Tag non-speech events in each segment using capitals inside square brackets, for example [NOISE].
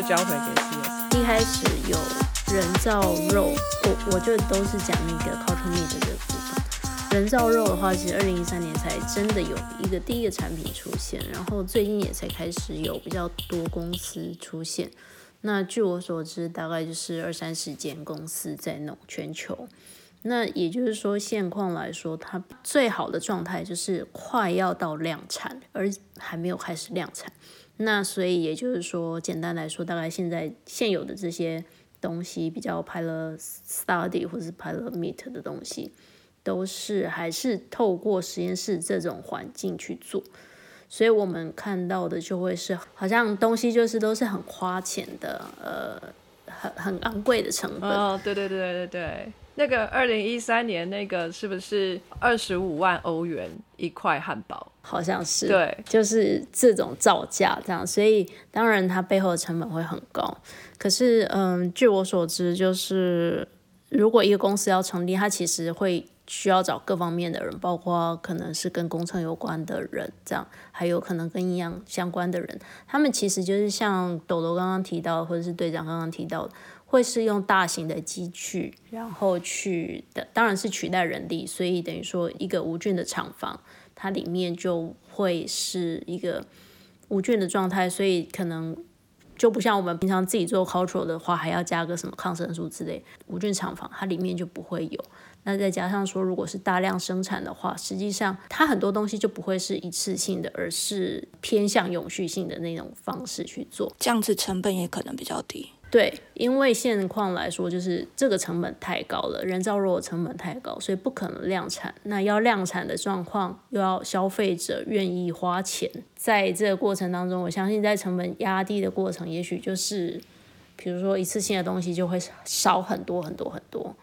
就交回给 CS。一开始有人造肉，我我就都是讲那个 culture meat 的部分。人造肉的话，其实二零一三年才真的有一个第一个产品出现，然后最近也才开始有比较多公司出现。那据我所知，大概就是二三十间公司在弄全球。那也就是说，现况来说，它最好的状态就是快要到量产，而还没有开始量产。那所以也就是说，简单来说，大概现在现有的这些东西，比较 pilot study 或是 pilot meet 的东西，都是还是透过实验室这种环境去做。所以我们看到的就会是，好像东西就是都是很花钱的，呃，很很昂贵的成本。哦，对对对对对。那个二零一三年那个是不是二十五万欧元一块汉堡？好像是，对，就是这种造价这样，所以当然它背后的成本会很高。可是，嗯，据我所知，就是如果一个公司要成立，它其实会需要找各方面的人，包括可能是跟工程有关的人，这样，还有可能跟营养相关的人。他们其实就是像豆豆刚刚提到，或者是队长刚刚提到的。会是用大型的机具，然后去的，当然是取代人力，所以等于说一个无菌的厂房，它里面就会是一个无菌的状态，所以可能就不像我们平常自己做 cultural 的话，还要加个什么抗生素之类，无菌厂房它里面就不会有。那再加上说，如果是大量生产的话，实际上它很多东西就不会是一次性的，而是偏向永续性的那种方式去做，这样子成本也可能比较低。对，因为现况来说，就是这个成本太高了，人造肉的成本太高，所以不可能量产。那要量产的状况，又要消费者愿意花钱，在这个过程当中，我相信在成本压低的过程，也许就是，比如说一次性的东西就会少很多很多很多。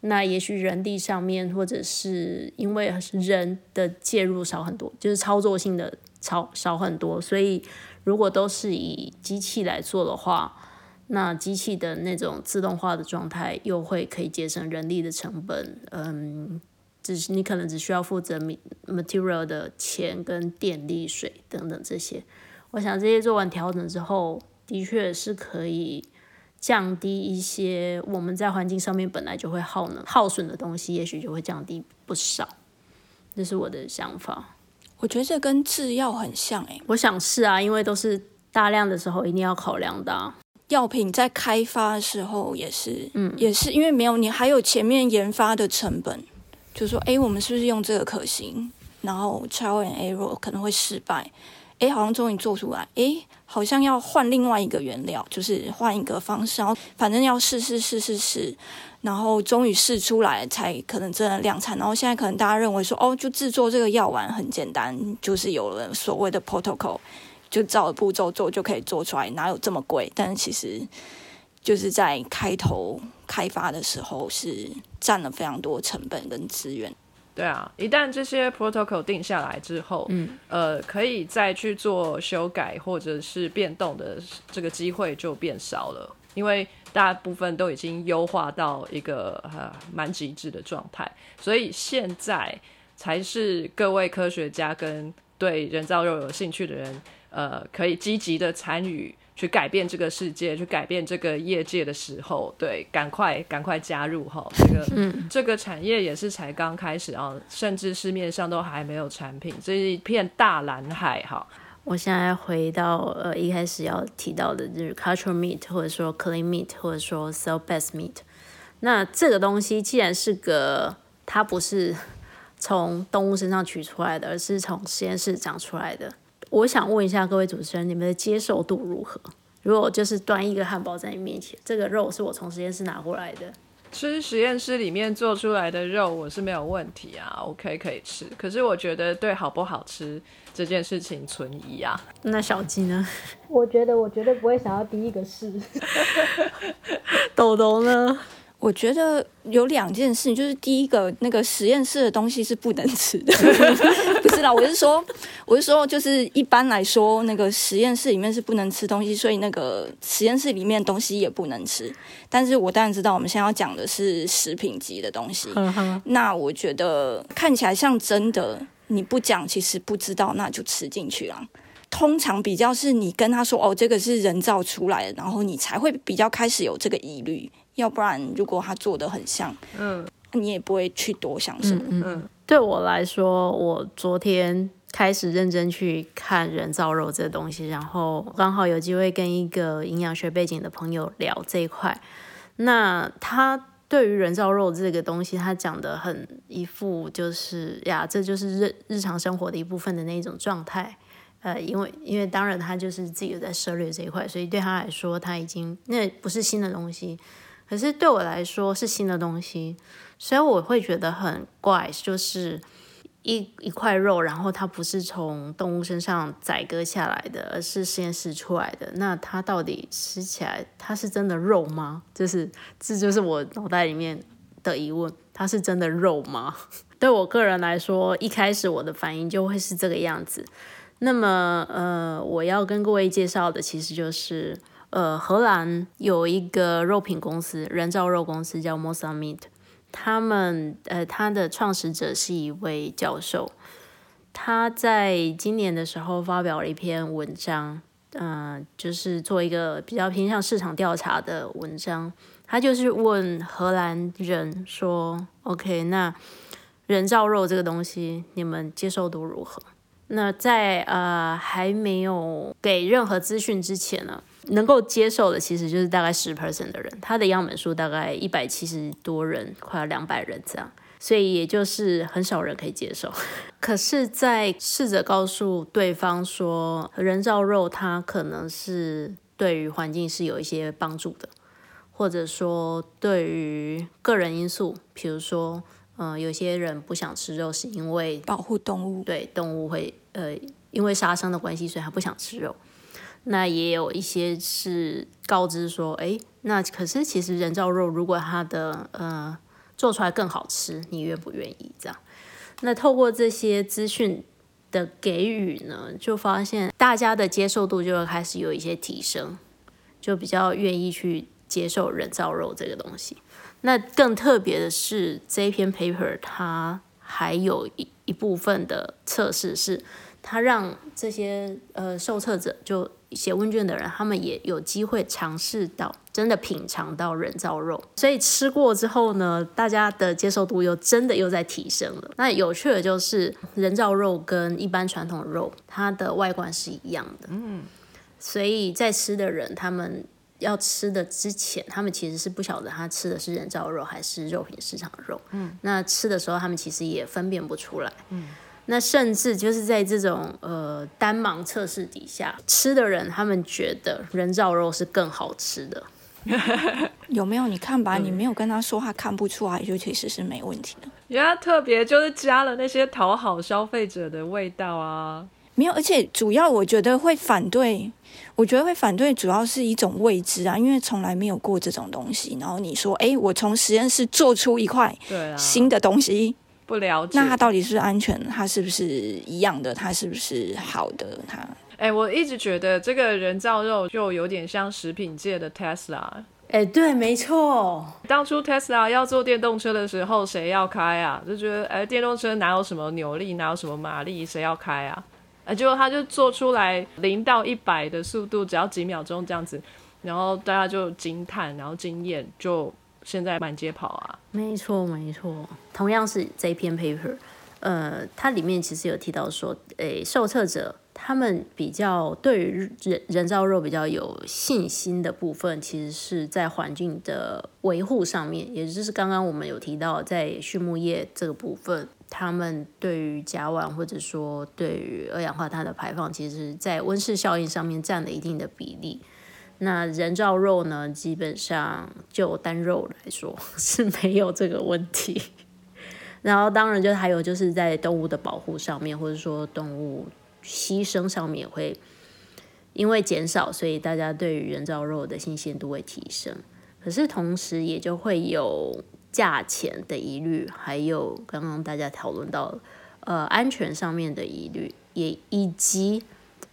那也许人力上面，或者是因为人的介入少很多，就是操作性的超少很多，所以如果都是以机器来做的话。那机器的那种自动化的状态，又会可以节省人力的成本，嗯，只是你可能只需要负责 material 的钱跟电力水等等这些。我想这些做完调整之后，的确是可以降低一些我们在环境上面本来就会耗能耗损的东西，也许就会降低不少。这是我的想法。我觉得这跟制药很像诶，我想是啊，因为都是大量的时候一定要考量的。药品在开发的时候也是，嗯，也是因为没有你，还有前面研发的成本，就说，哎，我们是不是用这个可行？然后 trial and error 可能会失败，哎，好像终于做出来，哎，好像要换另外一个原料，就是换一个方式，然后反正要试试试试试，然后终于试出来才可能真的量产。然后现在可能大家认为说，哦，就制作这个药丸很简单，就是有了所谓的 protocol。就照步骤做就可以做出来，哪有这么贵？但是其实就是在开头开发的时候是占了非常多成本跟资源。对啊，一旦这些 protocol 定下来之后，嗯，呃，可以再去做修改或者是变动的这个机会就变少了，因为大部分都已经优化到一个呃蛮极致的状态，所以现在才是各位科学家跟对人造肉有兴趣的人。呃，可以积极的参与，去改变这个世界，去改变这个业界的时候，对，赶快赶快加入哈，这个嗯这个产业也是才刚开始啊，甚至市面上都还没有产品，这是一片大蓝海哈。我现在回到呃一开始要提到的，就是 cultural meat，或者说 clean meat，或者说 sell best meat。那这个东西既然是个，它不是从动物身上取出来的，而是从实验室长出来的。我想问一下各位主持人，你们的接受度如何？如果就是端一个汉堡在你面前，这个肉是我从实验室拿过来的，吃实验室里面做出来的肉，我是没有问题啊，OK 可以吃。可是我觉得对好不好吃这件事情存疑啊。那小鸡呢？我觉得我绝对不会想要第一个试。[LAUGHS] 豆豆呢？我觉得有两件事，就是第一个，那个实验室的东西是不能吃的，[LAUGHS] 不是啦，我是说，我是说，就是一般来说，那个实验室里面是不能吃东西，所以那个实验室里面东西也不能吃。但是我当然知道，我们现在要讲的是食品级的东西。那我觉得看起来像真的，你不讲其实不知道，那就吃进去了。通常比较是你跟他说哦，这个是人造出来的，然后你才会比较开始有这个疑虑。要不然，如果他做的很像，嗯，你也不会去多想什么。嗯，对我来说，我昨天开始认真去看人造肉这东西，然后刚好有机会跟一个营养学背景的朋友聊这一块。那他对于人造肉这个东西，他讲的很一副就是呀，这就是日日常生活的一部分的那种状态。呃，因为因为当然他就是自己有在涉猎这一块，所以对他来说，他已经那不是新的东西。可是对我来说是新的东西，所以我会觉得很怪，就是一一块肉，然后它不是从动物身上宰割下来的，而是实验室出来的。那它到底吃起来，它是真的肉吗？就是这就是我脑袋里面的疑问，它是真的肉吗？[LAUGHS] 对我个人来说，一开始我的反应就会是这个样子。那么，呃，我要跟各位介绍的其实就是。呃，荷兰有一个肉品公司，人造肉公司叫 m o s a Meat，他们呃，他的创始者是一位教授，他在今年的时候发表了一篇文章，嗯，就是做一个比较偏向市场调查的文章，他就是问荷兰人说，OK，那人造肉这个东西，你们接受度如何？那在呃还没有给任何资讯之前呢？能够接受的其实就是大概十 percent 的人，他的样本数大概一百七十多人，快要两百人这样，所以也就是很少人可以接受。[LAUGHS] 可是，在试着告诉对方说，人造肉它可能是对于环境是有一些帮助的，或者说对于个人因素，比如说，嗯，有些人不想吃肉是因为保护动物，对动物会呃因为杀生的关系，所以他不想吃肉。那也有一些是告知说，哎，那可是其实人造肉如果它的呃做出来更好吃，你愿不愿意这样？那透过这些资讯的给予呢，就发现大家的接受度就会开始有一些提升，就比较愿意去接受人造肉这个东西。那更特别的是，这篇 paper 它还有一一部分的测试是，它让这些呃受测者就写问卷的人，他们也有机会尝试到真的品尝到人造肉，所以吃过之后呢，大家的接受度又真的又在提升了。那有趣的就是，人造肉跟一般传统肉，它的外观是一样的。嗯，所以在吃的人，他们要吃的之前，他们其实是不晓得他吃的是人造肉还是肉品市场的肉。嗯，那吃的时候，他们其实也分辨不出来。嗯。那甚至就是在这种呃单盲测试底下吃的人，他们觉得人造肉是更好吃的。[LAUGHS] 有没有？你看吧，你没有跟他说，话看不出来，就其实是没问题的。人家特别就是加了那些讨好消费者的味道啊。没有，而且主要我觉得会反对，我觉得会反对，主要是一种未知啊，因为从来没有过这种东西。然后你说，哎，我从实验室做出一块新的东西。不了解，那它到底是安全？它是不是一样的？它是不是好的？它，哎，我一直觉得这个人造肉就有点像食品界的 Tesla。哎，对，没错。当初 Tesla 要做电动车的时候，谁要开啊？就觉得，哎，电动车哪有什么扭力，哪有什么马力，谁要开啊？哎，结果他就做出来零到一百的速度只要几秒钟这样子，然后大家就惊叹，然后惊艳，就。现在满街跑啊！没错，没错。同样是这篇 paper，呃，它里面其实有提到说，诶，受测者他们比较对人人造肉比较有信心的部分，其实是在环境的维护上面，也就是刚刚我们有提到，在畜牧业这个部分，他们对于甲烷或者说对于二氧化碳的排放，其实在温室效应上面占了一定的比例。那人造肉呢？基本上就单肉来说 [LAUGHS] 是没有这个问题。然后当然就还有就是在动物的保护上面，或者说动物牺牲上面会因为减少，所以大家对于人造肉的新鲜度会提升。可是同时也就会有价钱的疑虑，还有刚刚大家讨论到呃安全上面的疑虑，也以及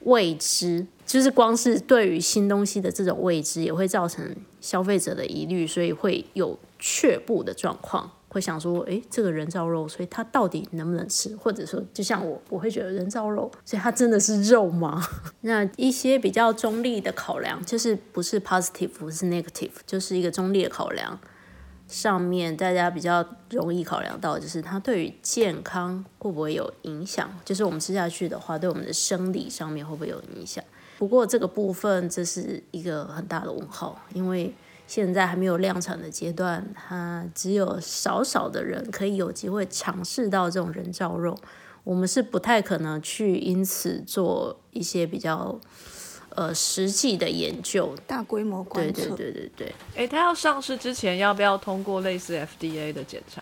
未知。就是光是对于新东西的这种未知，也会造成消费者的疑虑，所以会有却步的状况会想说，诶，这个人造肉，所以它到底能不能吃？或者说，就像我，我会觉得人造肉，所以它真的是肉吗？[LAUGHS] 那一些比较中立的考量，就是不是 positive，不是 negative，就是一个中立的考量。上面大家比较容易考量到，就是它对于健康会不会有影响？就是我们吃下去的话，对我们的生理上面会不会有影响？不过这个部分这是一个很大的问号，因为现在还没有量产的阶段，它只有少少的人可以有机会尝试到这种人造肉，我们是不太可能去因此做一些比较。呃，实际的研究，大规模观测，对对对对对。哎，它要上市之前要不要通过类似 FDA 的检查？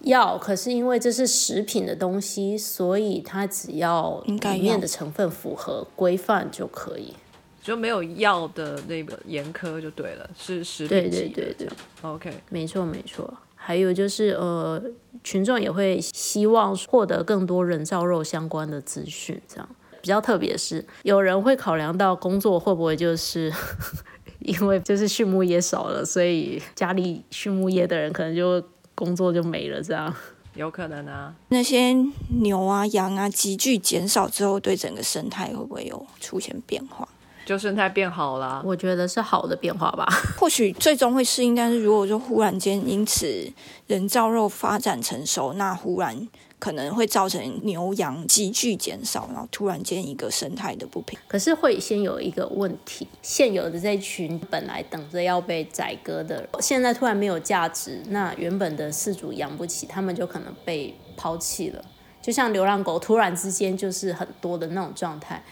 要，可是因为这是食品的东西，所以它只要里面的成分符合规范就可以，就没有药的那个严苛就对了，是食品对对对 OK，没错没错。还有就是呃，群众也会希望获得更多人造肉相关的资讯，这样。比较特别是，有人会考量到工作会不会就是 [LAUGHS] 因为就是畜牧业少了，所以家里畜牧业的人可能就工作就没了，这样有可能啊。那些牛啊、羊啊急剧减少之后，对整个生态会不会有出现变化？就生态变好了，我觉得是好的变化吧。[LAUGHS] 或许最终会适应，但是如果说忽然间因此人造肉发展成熟，那忽然。可能会造成牛羊急剧减少，然后突然间一个生态的不平。可是会先有一个问题，现有的这群本来等着要被宰割的，现在突然没有价值，那原本的饲主养不起，他们就可能被抛弃了。就像流浪狗突然之间就是很多的那种状态，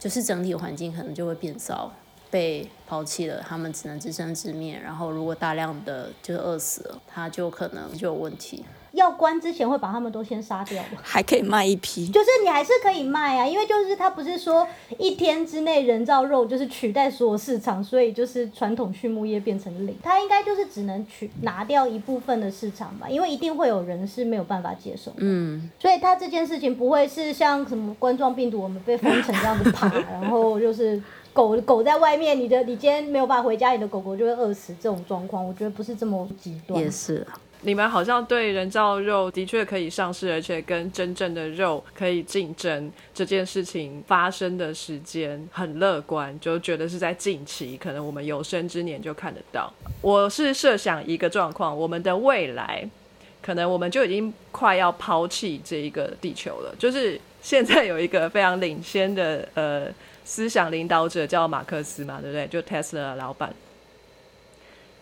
就是整体环境可能就会变糟，被抛弃了，他们只能自生自灭。然后如果大量的就是饿死了，它就可能就有问题。要关之前会把他们都先杀掉的，还可以卖一批，就是你还是可以卖啊，因为就是他不是说一天之内人造肉就是取代所有市场，所以就是传统畜牧业变成零，它应该就是只能取拿掉一部分的市场吧，因为一定会有人是没有办法接受，嗯，所以他这件事情不会是像什么冠状病毒我们被封城这样子爬，然后就是狗狗在外面，你的你今天没有办法回家，你的狗狗就会饿死这种状况，我觉得不是这么极端，也是。你们好像对人造肉的确可以上市，而且跟真正的肉可以竞争这件事情发生的时间很乐观，就觉得是在近期，可能我们有生之年就看得到。我是设想一个状况，我们的未来可能我们就已经快要抛弃这一个地球了。就是现在有一个非常领先的呃思想领导者叫马克思嘛，对不对？就 Tesla 老板。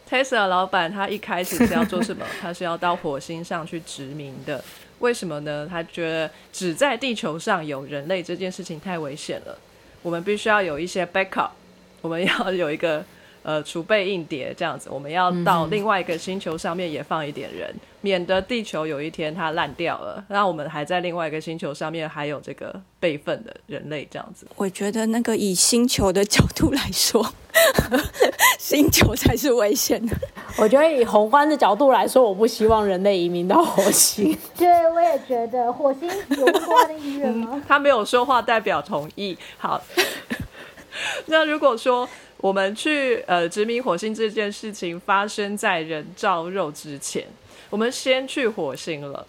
Tesla 老板他一开始是要做什么？他是要到火星上去殖民的。为什么呢？他觉得只在地球上有人类这件事情太危险了。我们必须要有一些 backup，我们要有一个呃储备硬碟这样子。我们要到另外一个星球上面也放一点人。免得地球有一天它烂掉了，那我们还在另外一个星球上面还有这个备份的人类这样子。我觉得那个以星球的角度来说，[LAUGHS] 星球才是危险的。我觉得以宏观的角度来说，我不希望人类移民到火星。[LAUGHS] 对，我也觉得火星有问过他的意愿吗？[LAUGHS] 他没有说话，代表同意。好，那如果说我们去呃殖民火星这件事情发生在人造肉之前。我们先去火星了，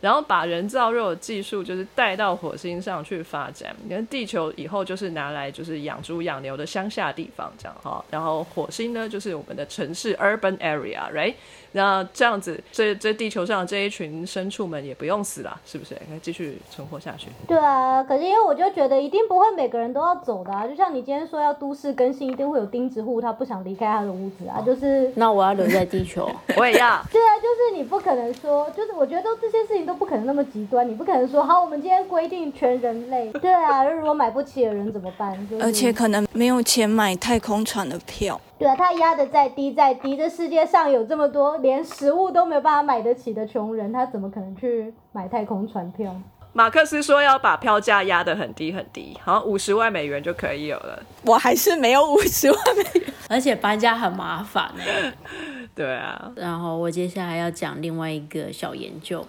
然后把人造肉的技术就是带到火星上去发展。你看地球以后就是拿来就是养猪养牛的乡下地方这样哈，然后火星呢就是我们的城市 urban area，right？那这样子，这这地球上这一群牲畜们也不用死了，是不是？可以继续存活下去。对啊，可是因为我就觉得一定不会每个人都要走的啊，就像你今天说要都市更新，一定会有钉子户他不想离开他的屋子啊，就是。那我要留在地球，[LAUGHS] 我也要。[LAUGHS] 对啊，就是你不可能说，就是我觉得都这些事情都不可能那么极端，你不可能说好，我们今天规定全人类。对啊，如果买不起的人怎么办？而且可能没有钱买太空船的票。对啊，他压的再低再低，这世界上有这么多连食物都没有办法买得起的穷人，他怎么可能去买太空船票？马克思说要把票价压得很低很低，好像五十万美元就可以有了。我还是没有五十万美元，而且搬家很麻烦。对啊，然后我接下来要讲另外一个小研究，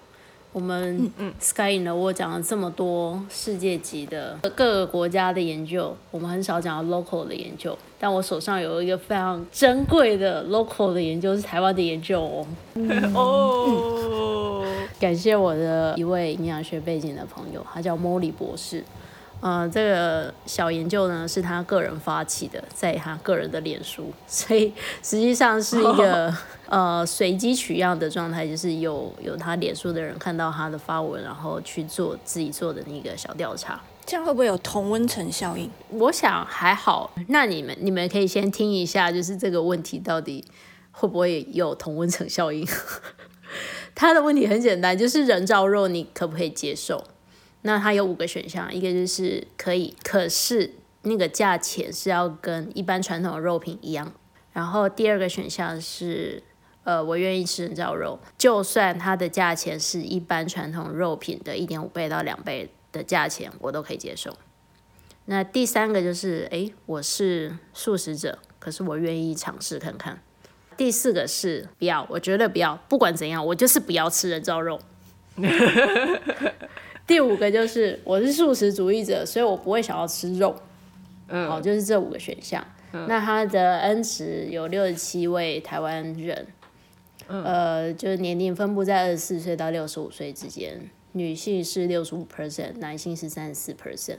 我们 Sky in the World 讲了这么多世界级的各个国家的研究，我们很少讲到 local 的研究。但我手上有一个非常珍贵的 local 的研究，是台湾的研究哦。[LAUGHS] 哦，感谢我的一位营养学背景的朋友，他叫 Molly 博士。呃，这个小研究呢是他个人发起的，在他个人的脸书，[LAUGHS] 所以实际上是一个 [LAUGHS] 呃随机取样的状态，就是有有他脸书的人看到他的发文，然后去做自己做的那个小调查。这样会不会有同温层效应？我想还好，那你们你们可以先听一下，就是这个问题到底会不会有同温层效应？[LAUGHS] 他的问题很简单，就是人造肉你可不可以接受？那它有五个选项，一个就是可以，可是那个价钱是要跟一般传统的肉品一样。然后第二个选项是，呃，我愿意吃人造肉，就算它的价钱是一般传统肉品的一点五倍到两倍的价钱，我都可以接受。那第三个就是，诶，我是素食者，可是我愿意尝试看看。第四个是不要，我绝对不要，不管怎样，我就是不要吃人造肉。[LAUGHS] 第五个就是我是素食主义者，所以我不会想要吃肉。嗯，好，就是这五个选项。那他的 N 值有六十七位台湾人，呃，就是年龄分布在二十四岁到六十五岁之间，女性是六十五 percent，男性是三十四 percent。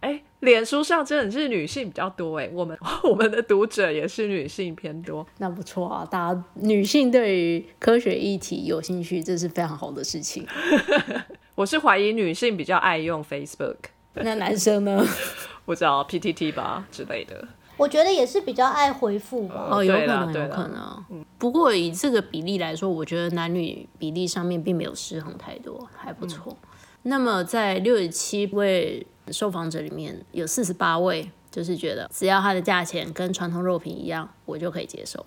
哎，脸书上真的是女性比较多哎，我们 [LAUGHS] 我们的读者也是女性偏多，那不错啊，大家女性对于科学议题有兴趣，这是非常好的事情。[LAUGHS] 我是怀疑女性比较爱用 Facebook，那男生呢？[LAUGHS] 不知道 PTT 吧之类的。我觉得也是比较爱回复吧。哦，有可能，有可能。不过以这个比例来说，我觉得男女比例上面并没有失衡太多，还不错。那么在六十七位受访者里面，有四十八位就是觉得只要它的价钱跟传统肉品一样，我就可以接受。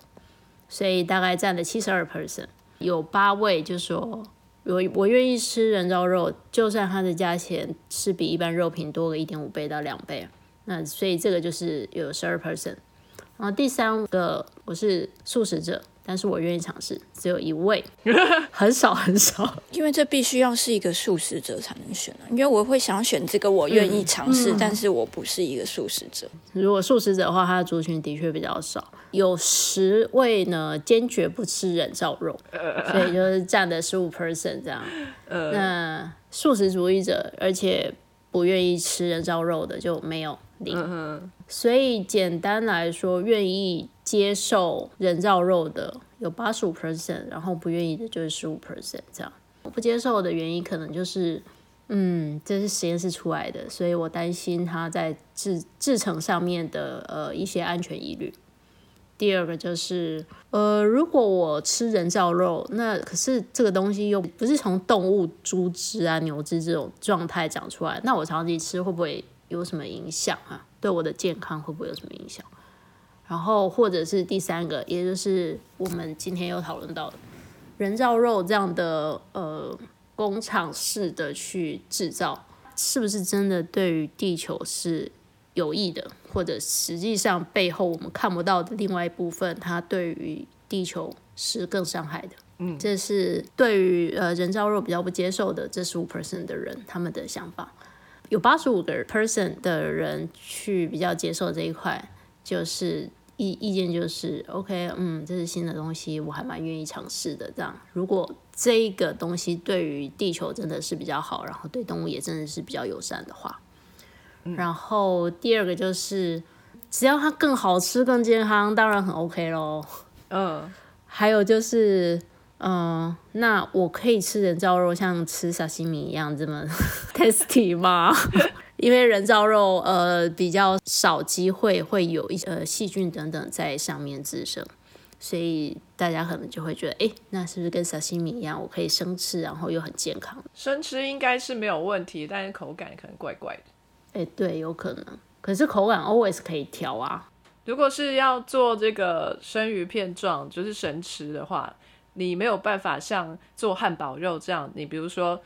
所以大概占了七十二 percent。有八位就说，我我愿意吃人造肉，就算它的价钱是比一般肉品多个一点五倍到两倍。那所以这个就是有十二 percent。然后第三个我是素食者，但是我愿意尝试，只有一位，[LAUGHS] 很少很少。因为这必须要是一个素食者才能选啊。因为我会想选这个，我愿意尝试，但是我不是一个素食者。如果素食者的话，他的族群的确比较少，有十位呢坚决不吃人造肉，所以就是占了十五 percent 这样。那素食主义者，而且不愿意吃人造肉的就没有零。所以简单来说，愿意接受人造肉的有八十五 percent，然后不愿意的就是十五 percent 这样。不接受的原因可能就是，嗯，这是实验室出来的，所以我担心它在制制成上面的呃一些安全疑虑。第二个就是，呃，如果我吃人造肉，那可是这个东西又不是从动物猪只啊、牛只这种状态长出来，那我长期吃会不会有什么影响啊？对我的健康会不会有什么影响？然后或者是第三个，也就是我们今天又讨论到的人造肉这样的呃工厂式的去制造，是不是真的对于地球是有益的，或者实际上背后我们看不到的另外一部分，它对于地球是更伤害的。嗯，这是对于呃人造肉比较不接受的这十五 percent 的人他们的想法。有八十五个 person 的人去比较接受这一块，就是意意见就是 OK，嗯，这是新的东西，我还蛮愿意尝试的。这样，如果这一个东西对于地球真的是比较好，然后对动物也真的是比较友善的话，然后第二个就是只要它更好吃、更健康，当然很 OK 咯。嗯，还有就是，嗯、那我可以吃人造肉，像吃沙西米一样这么 [LAUGHS] tasty 吗？[LAUGHS] 因为人造肉呃比较少机会会有一些呃细菌等等在上面滋生，所以大家可能就会觉得，哎，那是不是跟沙西米一样，我可以生吃，然后又很健康？生吃应该是没有问题，但是口感可能怪怪的。哎，对，有可能。可是口感 always 可以调啊。如果是要做这个生鱼片状，就是生吃的话，你没有办法像做汉堡肉这样。你比如说，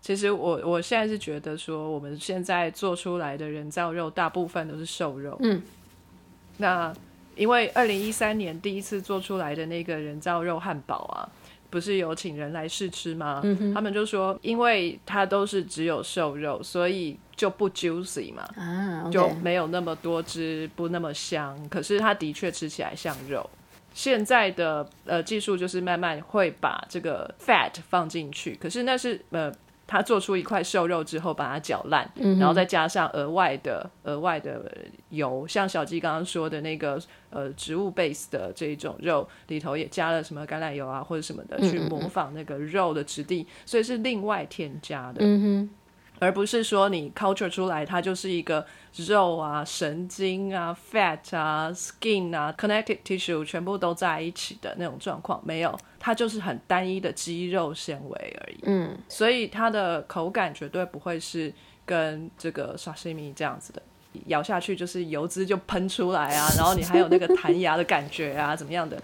其实我我现在是觉得说，我们现在做出来的人造肉大部分都是瘦肉。嗯。那因为二零一三年第一次做出来的那个人造肉汉堡啊，不是有请人来试吃吗？他们就说，因为它都是只有瘦肉，所以就不 juicy 嘛，啊，就没有那么多汁，不那么香。可是它的确吃起来像肉。现在的呃技术就是慢慢会把这个 fat 放进去，可是那是呃。他做出一块瘦肉之后，把它搅烂，然后再加上额外的额外的油，像小鸡刚刚说的那个呃植物 base 的这一种肉里头也加了什么橄榄油啊或者什么的，去模仿那个肉的质地，所以是另外添加的。嗯而不是说你 culture 出来它就是一个肉啊、神经啊、fat 啊、skin 啊、connected tissue 全部都在一起的那种状况，没有，它就是很单一的肌肉纤维而已。嗯，所以它的口感绝对不会是跟这个沙西米这样子的。咬下去就是油脂就喷出来啊，然后你还有那个弹牙的感觉啊，怎么样的，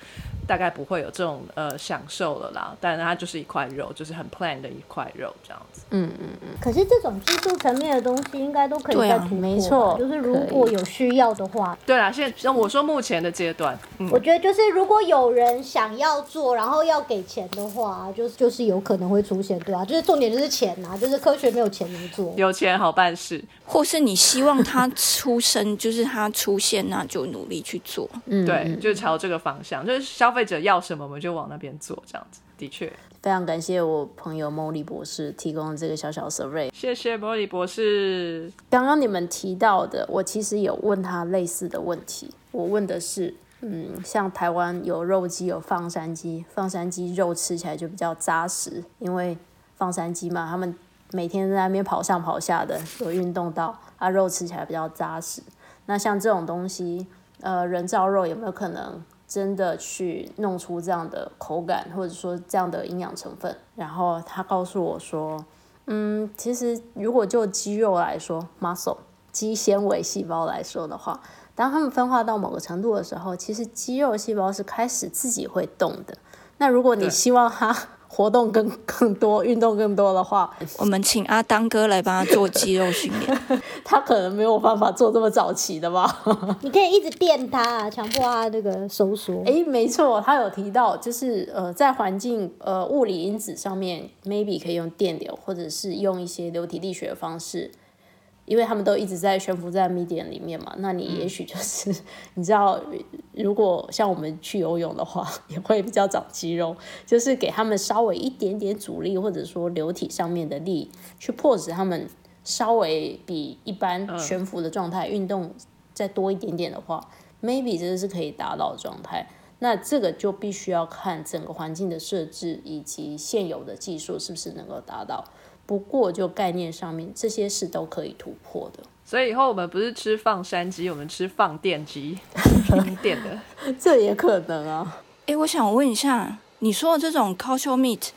大概不会有这种呃享受了啦。但是它就是一块肉，就是很 plain 的一块肉这样子。嗯嗯嗯可是这种技术层面的东西，应该都可以再突破吧。没错就是如果有需要的话，对啦，现在像我说目前的阶段，嗯，我觉得就是如果有人想要做，然后要给钱的话，就是就是有可能会出现，对啊，就是重点就是钱呐、就是科学没有钱能做。有钱好办事。或是你希望他出生，[LAUGHS] 就是他出现，那就努力去做。嗯，对，嗯就是朝这个方向，就是消费者要什么，我们就往那边做，这样子。的确，非常感谢我朋友莫莉博士提供的这个小小 survey。谢谢玻璃博士。刚刚你们提到的，我其实有问他类似的问题。我问的是，嗯，像台湾有肉鸡，有放山鸡，放山鸡肉吃起来就比较扎实，因为放山鸡嘛，他们每天在那边跑上跑下的，有运动到，啊，肉吃起来比较扎实。那像这种东西，呃，人造肉有没有可能真的去弄出这样的口感，或者说这样的营养成分？然后他告诉我说，嗯，其实如果就肌肉来说，muscle 肌纤维细胞来说的话，当它们分化到某个程度的时候，其实肌肉细胞是开始自己会动的。那如果你希望它活动更 [LAUGHS] 更多、运动更多的话，[LAUGHS] 我们请阿当哥来帮他做肌肉训练。[LAUGHS] 他可能没有办法做这么早期的吧。你可以一直电它啊，强迫他那个收缩。诶，没错，他有提到，就是呃，在环境呃物理因子上面，maybe 可以用电流，或者是用一些流体力学的方式，因为他们都一直在悬浮在 medium 里面嘛。那你也许就是、[LAUGHS] 你知道，如果像我们去游泳的话，[LAUGHS] 也会比较长肌肉，就是给他们稍微一点点阻力，或者说流体上面的力，去迫使他们稍微比一般悬浮的状态运动再多一点点的话。maybe 这个是可以达到的状态。那这个就必须要看整个环境的设置以及现有的技术是不是能够达到。不过就概念上面，这些是都可以突破的。所以以后我们不是吃放山鸡，我们吃放电鸡，[LAUGHS] 停电的。这也可能啊。哎，我想问一下，你说的这种 cultural meat，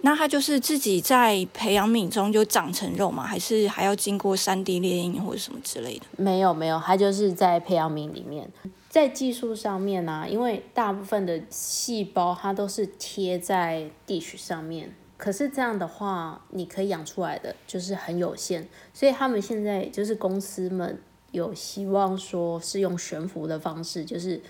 那它就是自己在培养皿中就长成肉吗？还是还要经过三 D 列印或者什么之类的？没有没有，它就是在培养皿里面，在技术上面呢、因为大部分的细胞它都是贴在 dish 上面，可是这样的话，你可以养出来的就是很有限，所以他们现在就是公司们有希望说是用悬浮的方式，就是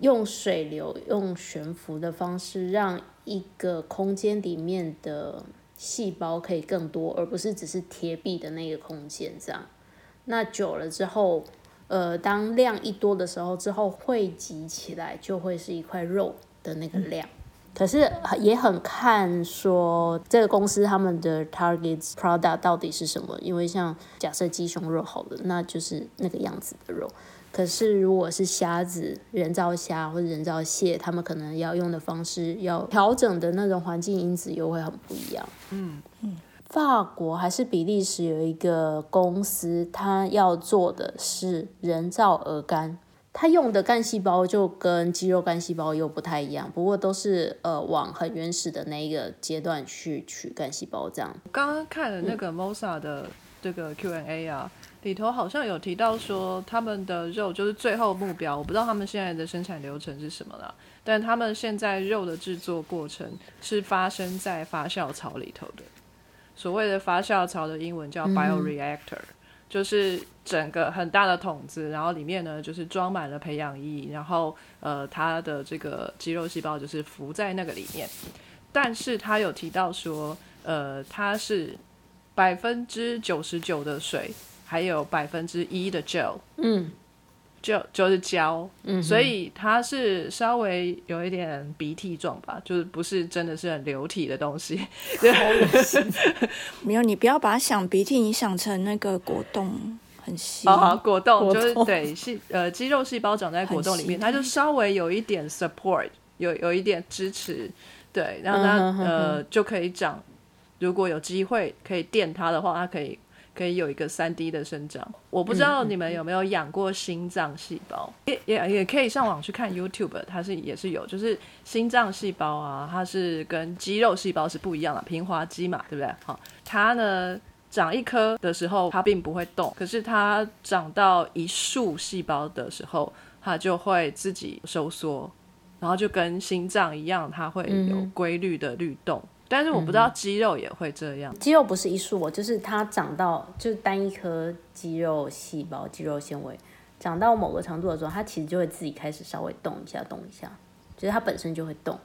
用水流、用悬浮的方式，让一个空间里面的细胞可以更多，而不是只是贴壁的那个空间这样。那久了之后，呃，当量一多的时候，之后汇集起来就会是一块肉的那个量。可是也很看说这个公司他们的 target product 到底是什么，因为像假设鸡胸肉好了，那就是那个样子的肉。可是如果是虾子、人造虾或者人造蟹，他们可能要用的方式、要调整的那种环境因子又会很不一样。嗯嗯法国还是比利时有一个公司，它要做的是人造鹅肝，它用的干细胞就跟肌肉干细胞又不太一样，不过都是呃往很原始的那一个阶段去取干细胞这样。刚刚看了那个 Mosa 的这个 Q&A 啊，里头好像有提到说他们的肉就是最后目标，我不知道他们现在的生产流程是什么啦，但他们现在肉的制作过程是发生在发酵槽里头的。所谓的发酵槽的英文叫 bioreactor，、就是整个很大的桶子，然后里面呢就是装满了培养液，然后呃它的这个肌肉细胞就是浮在那个里面。但是他有提到说，呃，它是百分之九十九的水，还有百分之一的 gel，嗯，就就是胶，嗯，所以它是稍微有一点鼻涕状吧，就是不是真的是很流体的东西。[LAUGHS] [LAUGHS] 没有，你不要把它想鼻涕，你想成那个果冻，很细。啊，果冻就是对细呃肌肉细胞长在果冻里面，它就稍微有一点 support，有有一点支持，对，然后它、呃就可以长。如果有机会可以电它的话，它可以可以有一个三 D 的生长。我不知道你们有没有养过心脏细胞，也也也可以上网去看 YouTube，它是也是有，就是心脏细胞啊，它是跟肌肉细胞是不一样的，平滑肌嘛，对不对？好，它呢长一颗的时候，它并不会动，可是它长到一束细胞的时候，它就会自己收缩，然后就跟心脏一样，它会有规律的律动。但是我不知道肌肉也会这样，肌肉不是一束哦，就是它长到就是单一颗肌肉细胞、肌肉纤维长到某个程度的时候，它其实就会自己开始稍微动一下、动一下，就是它本身就会动。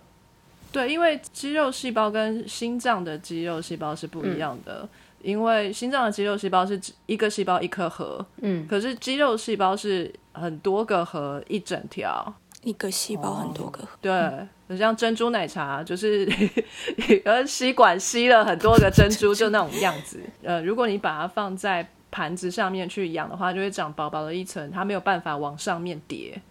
对，因为肌肉细胞跟心脏的肌肉细胞是不一样的，因为心脏的肌肉细胞是一个细胞一颗核，嗯，可是肌肉细胞是很多个核一整条，一个细胞很多个，对，你像珍珠奶茶，就是一 [LAUGHS] 个吸管吸了很多个珍珠，就那种样子。[LAUGHS] 呃，如果你把它放在盘子上面去养的话，就会长薄薄的一层，它没有办法往上面叠。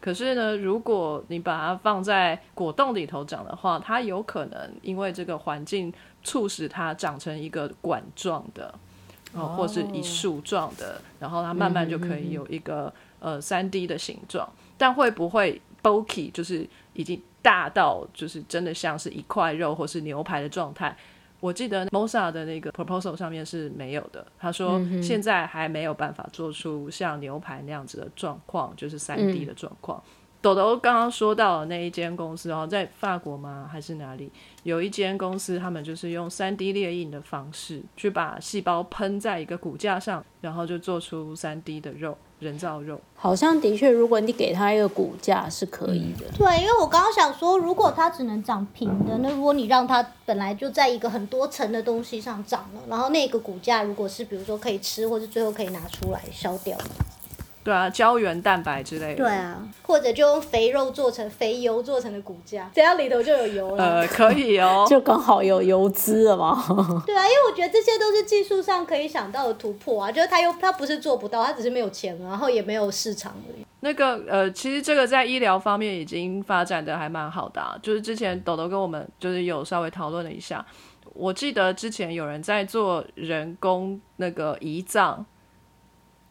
可是呢，如果你把它放在果冻里头长的话，它有可能因为这个环境促使它长成一个管状的，哦，或是一束状的，然后它慢慢就可以有一个呃三 D 的形状。但会不会 bulky 就是已经大到就是真的像是一块肉或是牛排的状态？我记得 Mosa 的那个 proposal 上面是没有的，他说现在还没有办法做出像牛排那样子的状况，就是三 D 的状况。豆豆刚刚说到的那一间公司哦，在法国吗？还是哪里？有一间公司，他们就是用三 D 列印的方式去把细胞喷在一个骨架上，然后就做出三 D 的肉，人造肉。好像的确，如果你给它一个骨架是可以的。对，因为我刚刚想说，如果它只能长平的，那如果你让它本来就在一个很多层的东西上长了，然后那个骨架如果是比如说可以吃，或是最后可以拿出来消掉，对啊，胶原蛋白之类的。对啊，或者就用肥肉做成肥油做成的骨架，这样里头就有油了。呃，可以哦。[LAUGHS] 就刚好有油脂了嘛。[LAUGHS] 对啊，因为我觉得这些都是技术上可以想到的突破啊，就是他又他不是做不到，他只是没有钱，然后也没有市场而已。那个呃，其实这个在医疗方面已经发展的还蛮好的、啊，就是之前豆豆跟我们就是有稍微讨论了一下，我记得之前有人在做人工那个胰脏。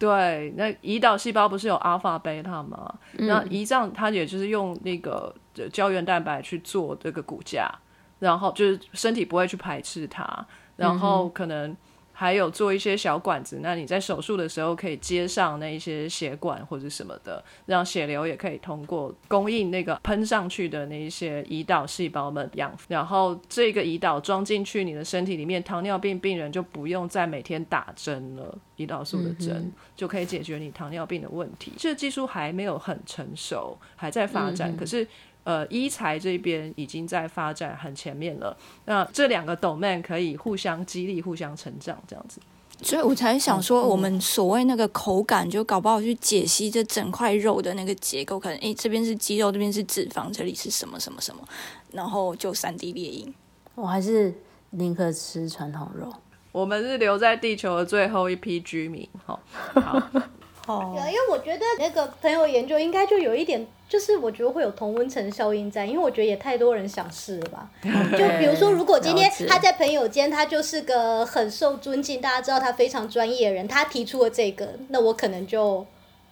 对，那胰岛细胞不是有阿尔法、贝塔吗？那胰脏它也就是用那个呃胶原蛋白去做这个骨架，然后就是身体不会去排斥它，然后可能还有做一些小管子，那你在手术的时候可以接上那一些血管或者什么的，让血流也可以通过供应那个喷上去的那一些胰岛细胞们养，然后这个胰岛装进去你的身体里面，糖尿病病人就不用再每天打针了，胰岛素的针、就可以解决你糖尿病的问题。这个技术还没有很成熟，还在发展，可是。呃，医材这边已经在发展很前面了，那这两个 domain 可以互相激励、互相成长，这样子。所以我才想说，我们所谓那个口感，就搞不好去解析这整块肉的那个结构，可能诶这边是肌肉，这边是脂肪，这里是什么什么什么，然后就三 D 猎鹰。我还是宁可吃传统肉。我们是留在地球的最后一批居民，好，好，[LAUGHS] 哦对啊，因为我觉得那个朋友研究应该就有一点，就是我觉得会有同温层效应在，因为我觉得也太多人想试了吧。[LAUGHS] 就比如说，如果今天他在朋友间，他就是个很受尊敬，大家知道他非常专业的人，他提出了这个，那我可能就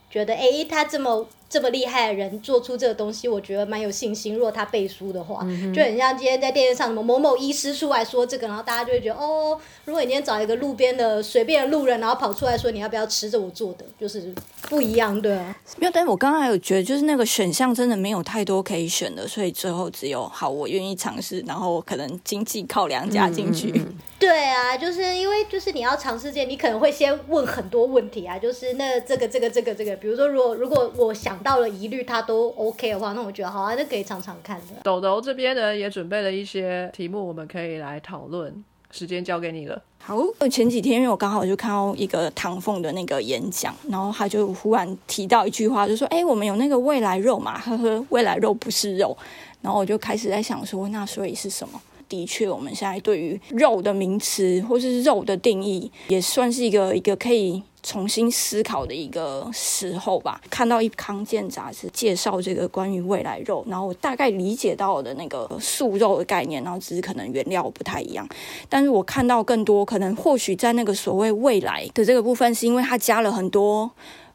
觉得，哎、他这么这么厉害的人做出这个东西，我觉得蛮有信心。如果他背书的话，就很像今天在电视上什么某某医师出来说这个，然后大家就会觉得，哦，如果你今天找一个路边的随便的路人，然后跑出来说你要不要吃这我做的，就是不一样，对啊。没有，但是我刚刚还有觉得，就是那个选项真的没有太多可以选的，所以最后只有好，我愿意尝试，然后可能经济靠量加进去。对啊，就是因为就是你要尝试这件，你可能会先问很多问题啊，就是那这个这个这个这个，比如说如果如果我想讲到了疑虑，他都 OK 的话，那我觉得好啊，那可以常常看的。豆豆这边呢也准备了一些题目，我们可以来讨论。时间交给你了。好，前几天因为我刚好就看到一个唐凤的那个演讲，然后他就忽然提到一句话，就说：“哎，我们有那个未来肉嘛，呵呵，未来肉不是肉。”然后我就开始在想说，那所以是什么？的确，我们现在对于肉的名词或是肉的定义，也算是一个一个可以。重新思考的一个时候吧。看到一康健杂志介绍这个关于未来肉，然后我大概理解到的那个素肉的概念，然后只是可能原料不太一样。但是我看到更多可能，或许在那个所谓未来的这个部分，是因为它加了很多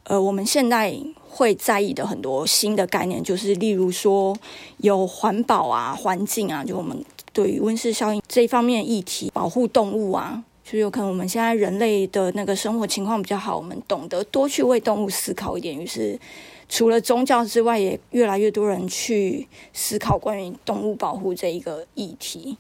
呃，我们现在会在意的很多新的概念，就是例如说有环保啊、环境啊，就我们对于温室效应这一方面议题，保护动物啊。就有可能我们现在人类的那个生活情况比较好，我们懂得多去为动物思考一点。于是，除了宗教之外，也越来越多人去思考关于动物保护这一个议题。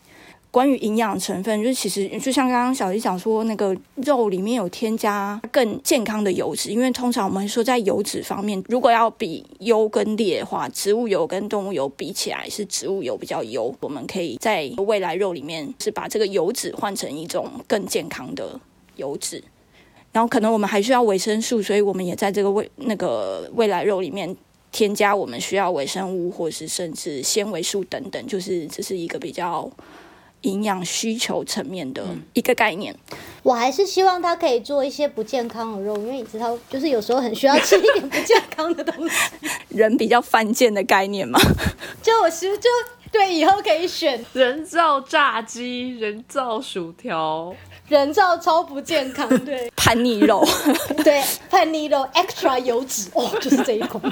关于营养成分，就是其实就像刚刚小丽讲说，那个肉里面有添加更健康的油脂，因为通常我们说在油脂方面，如果要比优跟劣的话，植物油跟动物油比起来是植物油比较优。我们可以在未来肉里面是把这个油脂换成一种更健康的油脂，然后可能我们还需要维生素，所以我们也在这个未那个未来肉里面添加我们需要微生物或是甚至纤维素等等，就是这是一个比较。营养需求层面的一个概念，我还是希望他可以做一些不健康的肉，因为你知道，就是有时候很需要吃一点不健康的东西。[LAUGHS] 人比较犯贱的概念嘛，[LAUGHS] 就我其实就对以后可以选 [LAUGHS] 人造炸鸡、人造薯条、人造超不健康，对。叛逆肉，对叛逆肉，extra 油脂哦，就是这一款。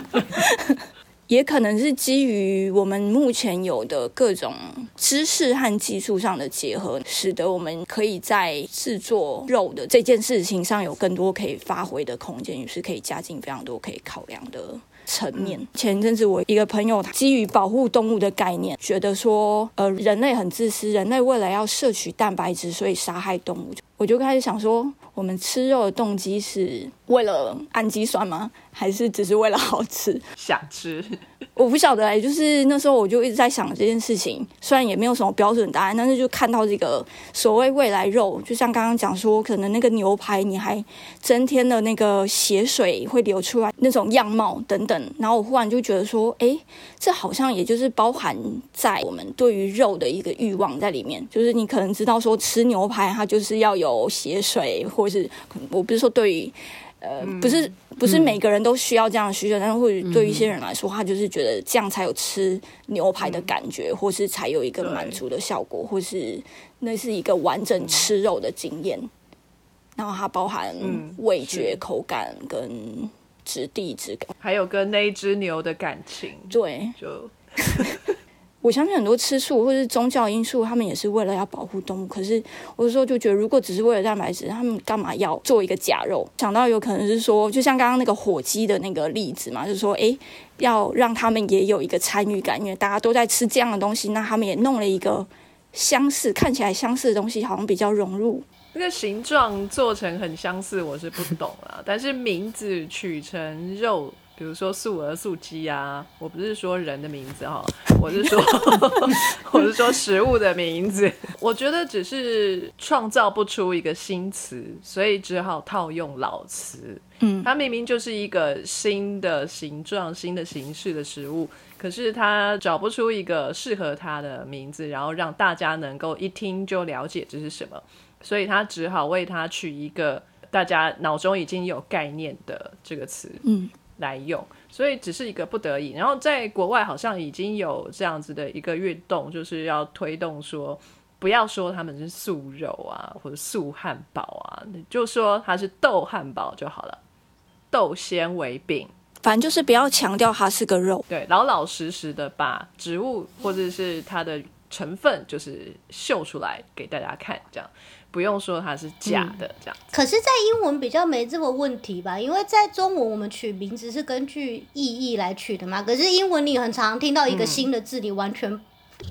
也可能是基于我们目前有的各种知识和技术上的结合，使得我们可以在制作肉的这件事情上有更多可以发挥的空间，于是可以加进非常多可以考量的层面。前阵子，我一个朋友他基于保护动物的概念，觉得说，呃，人类很自私，人类为了要摄取蛋白质，所以杀害动物。我就开始想说，我们吃肉的动机是为了氨基酸吗？还是只是为了好吃？想吃。我不晓得哎，就是那时候我就一直在想这件事情，虽然也没有什么标准答案，但是就看到这个所谓未来肉，就像刚刚讲说，可能那个牛排你还增添了那个血水会流出来那种样貌等等，然后我忽然就觉得说，哎，这好像也就是包含在我们对于肉的一个欲望在里面，就是你可能知道说吃牛排它就是要有血水，或是我不是说对于。呃，不是不是每个人都需要这样的需求，但是或许对于一些人来说，他就是觉得这样才有吃牛排的感觉，或是才有一个满足的效果，或是那是一个完整吃肉的经验。然后它包含味觉、口感跟质地质感，还有跟那一只牛的感情。对，就。[LAUGHS] 我相信很多吃素或是宗教因素，他们也是为了要保护动物。可是我有时候就觉得，如果只是为了蛋白质，他们干嘛要做一个假肉？想到有可能是说，就像刚刚那个火鸡的那个例子嘛，就是说，哎，要让他们也有一个参与感，因为大家都在吃这样的东西，那他们也弄了一个相似、看起来相似的东西，好像比较融入。那个形状做成很相似，我是不懂啦。但是名字取成肉。比如说素鹅、素鸡啊，我不是说人的名字哈，我是说 [LAUGHS] 我是说食物的名字。我觉得只是创造不出一个新词，所以只好套用老词。嗯，它明明就是一个新的形状、新的形式的食物，可是它找不出一个适合它的名字，然后让大家能够一听就了解这是什么，所以他只好为它取一个大家脑中已经有概念的这个词。嗯。来用，所以只是一个不得已。然后在国外好像已经有这样子的一个运动，就是要推动说，不要说他们是素肉啊，或者素汉堡啊，就说它是豆汉堡就好了，豆纤维饼，反正就是不要强调它是个肉，对，老老实实的把植物或者是它的成分就是秀出来给大家看，这样。不用说它是假的这样，可是，在英文比较没这个问题吧？因为在中文，我们取名字是根据意义来取的嘛。可是英文，你很常听到一个新的字，你完全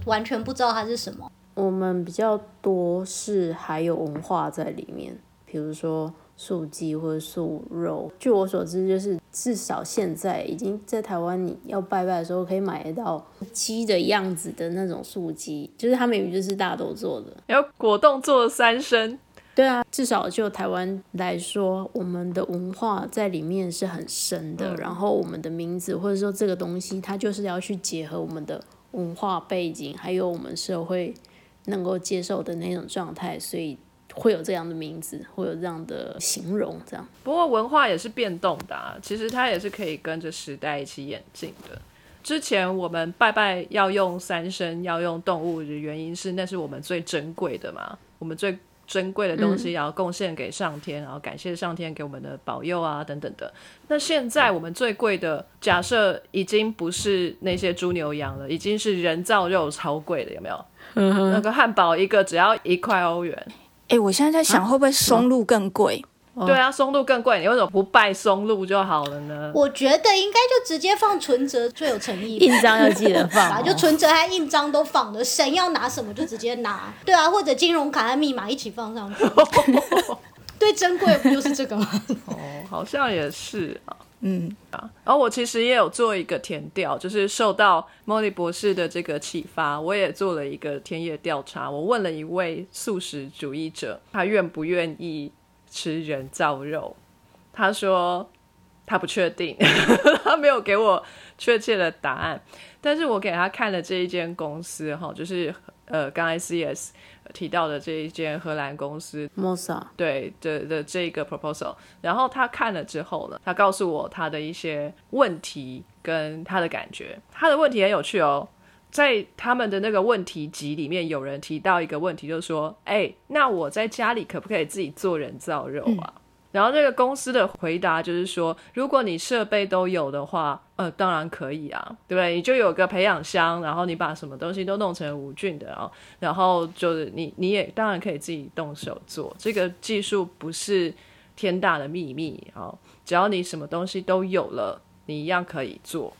完全不知道它是什么。我们比较多是还有文化在里面，比如说素鸡或者素肉。据我所知，就是至少现在已经在台湾，你要拜拜的时候可以买得到鸡的样子的那种素鸡，就是他们明明就是大豆做的。然后果冻做的三生，对啊，至少就台湾来说，我们的文化在里面是很深的。然后我们的名字或者说这个东西，它就是要去结合我们的文化背景，还有我们社会能够接受的那种状态，所以会有这样的名字，会有这样的形容，这样。不过文化也是变动的、啊，其实它也是可以跟着时代一起演进的。之前我们拜拜要用三牲，要用动物的原因是，那是我们最珍贵的嘛，我们最珍贵的东西要贡献给上天，然后感谢上天给我们的保佑啊等等的。那现在我们最贵的，假设已经不是那些猪牛羊了，已经是人造肉超贵的，有没有？那个汉堡一个只要一块欧元。哎，我现在在想，会不会松露更贵？对啊，松露更贵，你为什么不拜松露就好了呢？我觉得应该就直接放存折最有诚意，印章要记得放 [LAUGHS] 哦就存折还印章都放的，神要拿什么就直接拿，对啊，或者金融卡和密码一起放上去。[LAUGHS] 最，珍贵不就是这个吗？[LAUGHS] 哦，好像也是啊。嗯，然后我其实也有做一个填调，就是受到莫莉博士的这个启发，我也做了一个田野调查。我问了一位素食主义者，他愿不愿意吃人造肉？他说他不确定，[LAUGHS] 他没有给我确切的答案。但是我给他看了这一间公司，哈，就是呃，刚才 CS 提到的这一间荷兰公司，Mosa，对的的这个 proposal，然后他看了之后呢，他告诉我他的一些问题跟他的感觉。他的问题很有趣哦，在他们的那个问题集里面，有人提到一个问题，就是说，哎，那我在家里可不可以自己做人造肉啊？然后这个公司的回答就是说，如果你设备都有的话，呃，当然可以啊，对不对？你就有个培养箱，然后你把什么东西都弄成无菌的哦，然后就是你你也当然可以自己动手做，这个技术不是天大的秘密哦，只要你什么东西都有了，你一样可以做。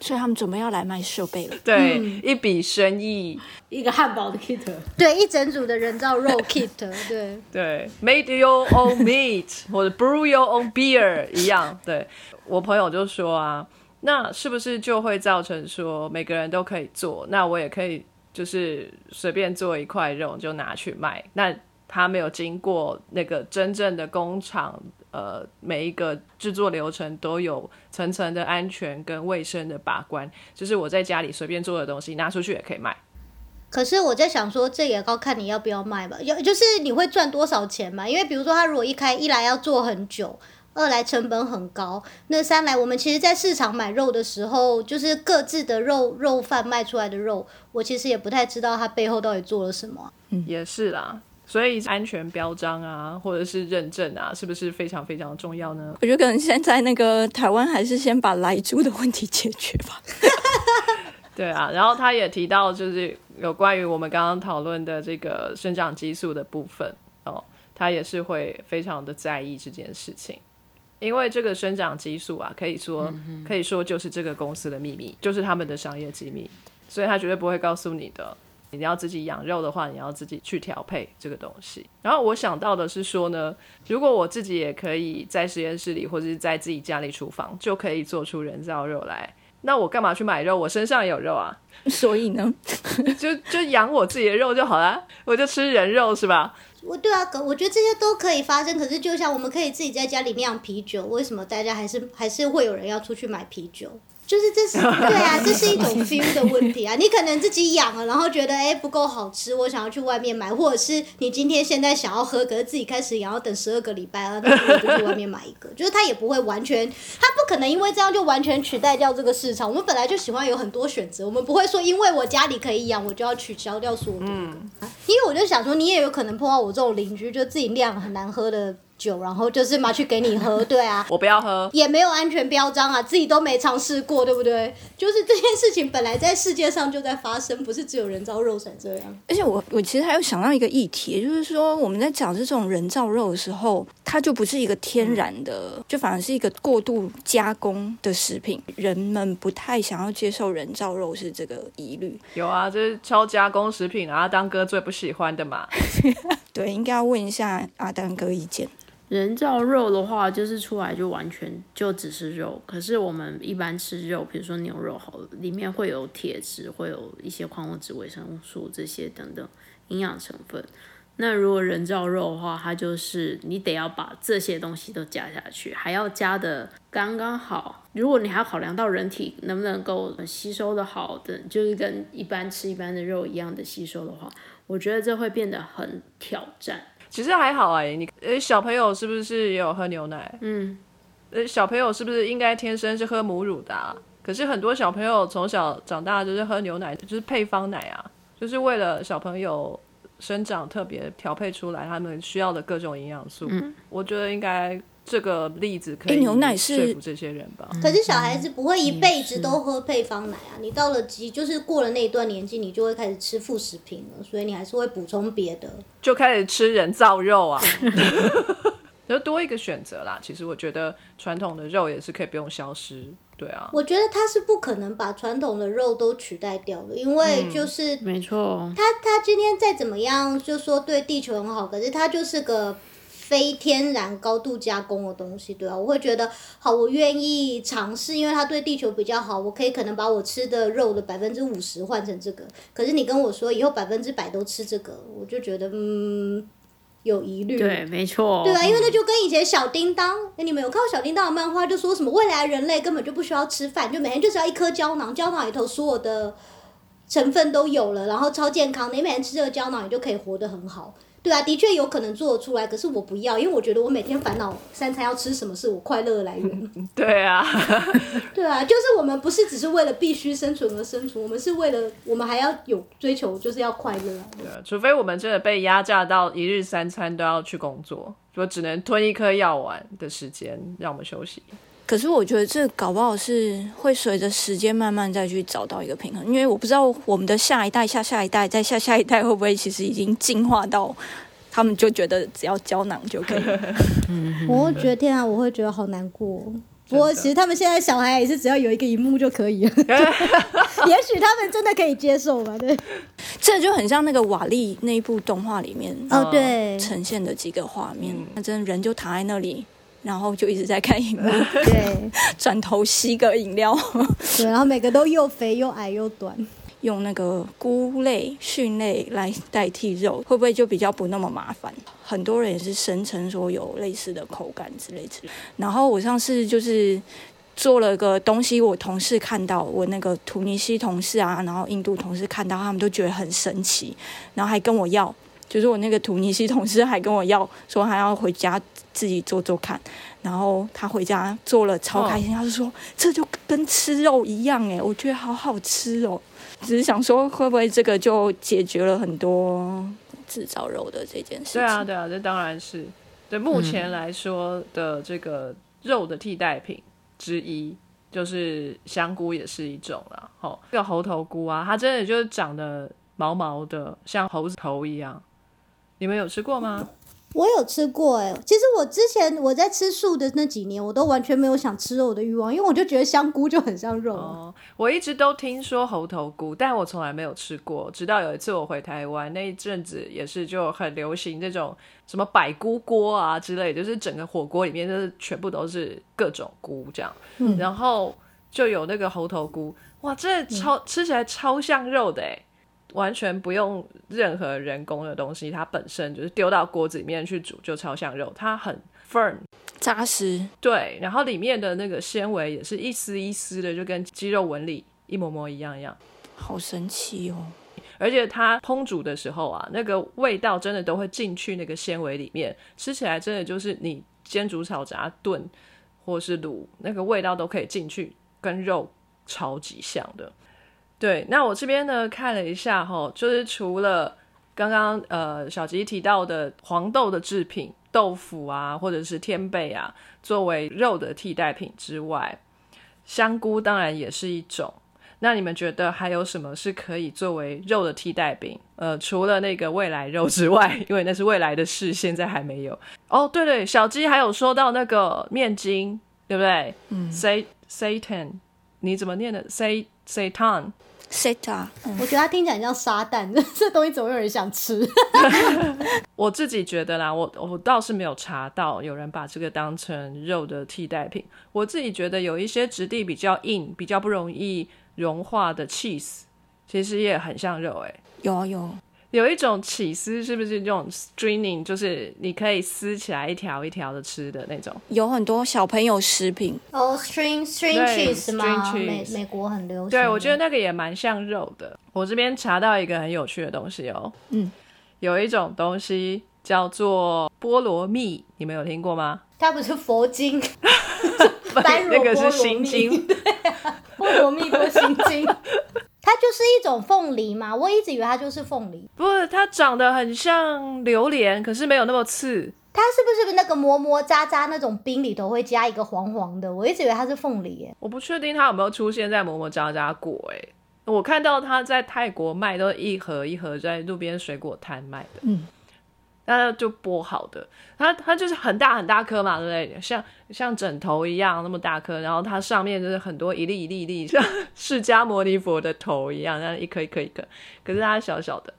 所以他们准备要来卖设备了。对，一笔生意，一个汉堡的 kit，对，一整组的人造肉 kit，[LAUGHS] 对，对，made your own meat [LAUGHS] 或者 brew your own beer 一样。对我朋友就说啊，那是不是就会造成说每个人都可以做？那我也可以就是随便做一块肉就拿去卖？那他没有经过那个真正的工厂，呃，每一个制作流程都有层层的安全跟卫生的把关。就是我在家里随便做的东西拿出去也可以卖。可是我在想说，这也要看你要不要卖吧，要就是你会赚多少钱嘛？因为比如说，他如果一开一来要做很久，二来成本很高，那三来我们其实，在市场买肉的时候，就是各自的肉肉贩卖出来的肉，我其实也不太知道它背后到底做了什么啊。也是啦。所以安全标章啊，或者是认证啊，是不是非常非常重要呢？我觉得可能现在那个台湾还是先把来猪的问题解决吧。[LAUGHS] 对啊，然后他也提到，就是有关于我们刚刚讨论的这个生长激素的部分哦，他也是会非常的在意这件事情，因为这个生长激素啊，可以说、可以说就是这个公司的秘密，就是他们的商业机密，所以他绝对不会告诉你的。你要自己养肉的话，你要自己去调配这个东西。然后我想到的是说呢，如果我自己也可以在实验室里或者是在自己家里厨房就可以做出人造肉来，那我干嘛去买肉？我身上有肉啊，所以呢，[LAUGHS] 就就养我自己的肉就好了，我就吃人肉是吧？我对啊，可我觉得这些都可以发生。可是就像我们可以自己在家里酿啤酒，为什么大家还是还是会有人要出去买啤酒？就是这是 [LAUGHS] 对啊，这是一种 feel 的问题啊。你可能自己养了，然后觉得哎不够好吃，我想要去外面买，或者是你今天现在想要喝，可是自己开始养，要等十二个礼拜啊，那我就去外面买一个。就是它也不会完全，它不可能因为这样就完全取代掉这个市场。我们本来就喜欢有很多选择，我们不会说因为我家里可以养，我就要取消掉所有的。因为我就想说，你也有可能碰到我这种邻居，就自己酿很难喝的酒，然后就是拿去给你喝，[LAUGHS] 对啊，我不要喝，也没有安全标章啊，自己都没尝试过，对不对？就是这件事情本来在世界上就在发生，不是只有人造肉才这样。而且我我其实还有想到一个议题，也就是说我们在讲这种人造肉的时候，它就不是一个天然的，就反而是一个过度加工的食品。人们不太想要接受人造肉是这个疑虑。有啊，这是超加工食品啊，阿当哥最不喜欢的嘛。[LAUGHS] 对，应该要问一下阿丹哥意见。人造肉的话，就是出来就完全就只是肉。可是我们一般吃肉，比如说牛肉好了，里面会有铁质，会有一些矿物质、维生素这些等等营养成分。那如果人造肉的话，它就是你得要把这些东西都加下去，还要加的刚刚好。如果你还要考量到人体能不能够吸收的好的，就是跟一般吃一般的肉一样的吸收的话，我觉得这会变得很挑战。其实还好哎，你呃小朋友是不是也有喝牛奶？嗯，呃小朋友是不是应该天生是喝母乳的？啊？可是很多小朋友从小长大就是喝牛奶，就是配方奶啊，就是为了小朋友。生长特别调配出来，他们需要的各种营养素。嗯，我觉得应该这个例子可以牛奶说服这些人吧。可是小孩子不会一辈子都喝配方奶啊，你到了几就是过了那一段年纪，你就会开始吃副食品了，所以你还是会补充别的，就开始吃人造肉啊。[LAUGHS] 就多一个选择啦。其实我觉得传统的肉也是可以不用消失。对啊，我觉得它是不可能把传统的肉都取代掉的，因为就是没错，它它今天再怎么样，就说对地球很好，可是它就是个非天然高度加工的东西，对啊，我会觉得好，我愿意尝试，因为它对地球比较好，我可以可能把我吃的肉的百分之五十换成这个，可是你跟我说以后百分之百都吃这个，我就觉得嗯。有疑虑，对，没错，对啊，因为那就跟以前小叮当，哎，你们有看过小叮当的漫画，就说什么未来人类根本就不需要吃饭，就每天就只要一颗胶囊，胶囊里头所有的成分都有了，然后超健康，你每天吃这个胶囊，你就可以活得很好。对啊，的确有可能做得出来，可是我不要，因为我觉得我每天烦恼三餐要吃什么是我快乐的来源。[LAUGHS] 对啊，[LAUGHS] 对啊，就是我们不是只是为了必须生存而生存，我们是为了我们还要有追求，就是要快乐。对啊，除非我们真的被压榨到一日三餐都要去工作，说只能吞一颗药丸的时间让我们休息。可是我觉得这搞不好是会随着时间慢慢再去找到一个平衡，因为我不知道我们的下一代、下下一代、再下下一代会不会其实已经进化到他们就觉得只要胶囊就可以。[LAUGHS] 我会觉得天啊，我会觉得好难过。不过其实他们现在小孩也是只要有一个荧幕就可以了，[LAUGHS] 也许他们真的可以接受吧？对，这就很像那个瓦力那一部动画里面哦，对，呈现的几个画面，那真人就躺在那里。然后就一直在看荧幕，对，[LAUGHS] 转头吸个饮料，[LAUGHS] 对，然后每个都又肥又矮又短，用那个菇类、菌类来代替肉，会不会就比较不那么麻烦？很多人也是声称说有类似的口感之类之类。然后我上次就是做了个东西，我同事看到，我那个突尼西同事啊，然后印度同事看到，他们都觉得很神奇，然后还跟我要。就是我那个突尼西同事还跟我要说，他要回家自己做做看，然后他回家做了超开心，他就说这就跟吃肉一样哎，我觉得好好吃哦。只是想说会不会这个就解决了很多制造肉的这件事？对啊，对啊，这当然是对目前来说的这个肉的替代品之一，就是香菇也是一种了。好，这个猴头菇啊，它真的就是长得毛毛的，像猴子头一样。你们有吃过吗？我有吃过哎，其实我之前我在吃素的那几年，我都完全没有想吃肉的欲望，因为我就觉得香菇就很像肉。哦，我一直都听说猴头菇，但我从来没有吃过。直到有一次我回台湾那一阵子，也是就很流行这种什么百菇锅啊之类，就是整个火锅里面就是全部都是各种菇这样，然后就有那个猴头菇，哇，这超吃起来超像肉的哎。完全不用任何人工的东西，它本身就是丢到锅子里面去煮，就超像肉。它很 firm 扎实，对，然后里面的那个纤维也是一丝一丝的，就跟鸡肉纹理一模模一样一样，好神奇哦！而且它烹煮的时候啊，那个味道真的都会进去那个纤维里面，吃起来真的就是你煎、煮、炒、炸、炖或是卤，那个味道都可以进去，跟肉超级像的。对，那我这边呢看了一下哈，就是除了刚刚呃小吉提到的黄豆的制品豆腐啊，或者是天贝啊，作为肉的替代品之外，香菇当然也是一种。那你们觉得还有什么是可以作为肉的替代品？呃，除了那个未来肉之外，[LAUGHS] 因为那是未来的事，现在还没有。哦，对对，小鸡还有说到那个面筋，对不对？嗯，Satan，你怎么念的？Say Satan。，seta，我觉得它听起来很像沙蛋，这 [LAUGHS] 这东西怎么有人想吃？[LAUGHS] 我自己觉得啦，我我倒是没有查到有人把这个当成肉的替代品。我自己觉得有一些质地比较硬、比较不容易融化的 cheese，其实也很像肉诶、有啊有，有一种起司是不是这种 stringing，就是你可以撕起来一条一条的吃的那种？有很多小朋友食品，哦，string string cheese 吗？string 美 cheese 美国很流行。对，我觉得那个也蛮像肉的。我这边查到一个很有趣的东西哦，嗯，有一种东西叫做菠萝蜜，你们有听过吗？它不是佛经，[LAUGHS] [LAUGHS] 那个是心蜜经，[LAUGHS] 菠萝蜜多心经。它就是一种凤梨嘛，我一直以为它就是凤梨。不是，它长得很像榴莲，可是没有那么刺。它是不是那个磨磨渣渣那种冰里头会加一个黄黄的？我一直以为它是凤梨耶。我不确定它有没有出现在磨磨渣渣果、哎，我看到它在泰国卖都一盒一盒在路边水果摊卖的，嗯，那就剥好的，它它就是很大很大颗嘛，对不对？像像枕头一样那么大颗，然后它上面就是很多一粒一粒一粒，像释迦牟尼佛的头一样，那一颗一颗一颗，可是它小小的，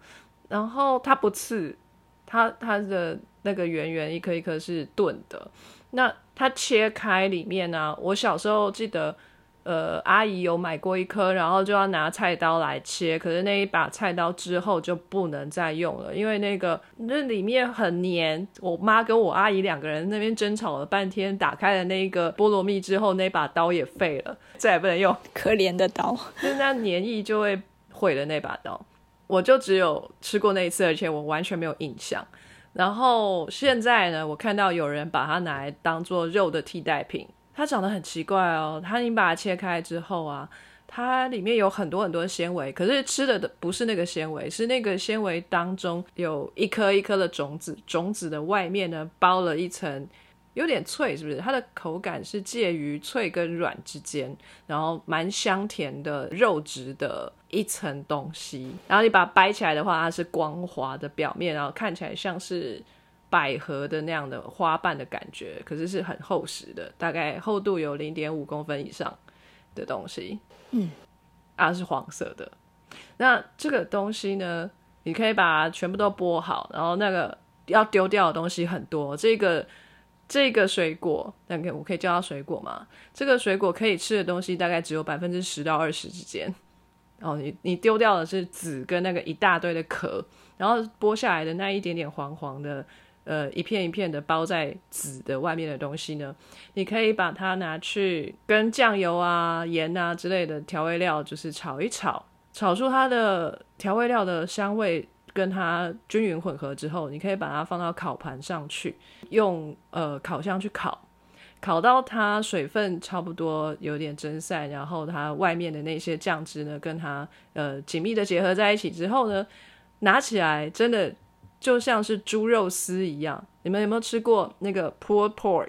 然后它不刺，它它的那个圆圆一颗一颗是钝的，那它切开里面呢、我小时候记得。呃，阿姨有买过一颗，然后就要拿菜刀来切，可是那一把菜刀之后就不能再用了，因为那个那里面很黏。我妈跟我阿姨两个人那边争吵了半天，打开了那个菠萝蜜之后，那把刀也废了，再也不能用，[LAUGHS] 可怜的刀。就那黏液就会毁了那把刀。我就只有吃过那一次，而且我完全没有印象。然后现在呢，我看到有人把它拿来当做肉的替代品，它长得很奇怪哦。它你把它切开之后啊，它里面有很多很多纤维，可是吃的不是那个纤维，是那个纤维当中有一颗一颗的种子，种子的外面呢包了一层。有点脆，是不是？它的口感是介于脆跟软之间，然后蛮香甜的肉质的一层东西。然后你把它掰起来的话，它是光滑的表面，然后看起来像是百合的那样的花瓣的感觉，可是是很厚实的，大概厚度有零点五公分以上的东西。嗯，啊，是黄色的。那这个东西呢，你可以把它全部都剥好，然后那个要丢掉的东西很多。这个这个水果，那个我可以叫它水果吗？这个水果可以吃的东西大概只有百分之十到二十之间。哦，你你丢掉的是籽跟那个一大堆的壳，然后剥下来的那一点点黄黄的，呃，一片一片的包在纸的外面的东西呢，你可以把它拿去跟酱油啊、盐啊之类的调味料，就是炒一炒，炒出它的调味料的香味，跟它均匀混合之后，你可以把它放到烤盘上去，用呃烤箱去烤。烤到它水分差不多有点蒸散，然后它外面的那些酱汁呢，跟它呃紧密的结合在一起之后呢，拿起来真的就像是猪肉丝一样。你们有没有吃过那个 pulled pork？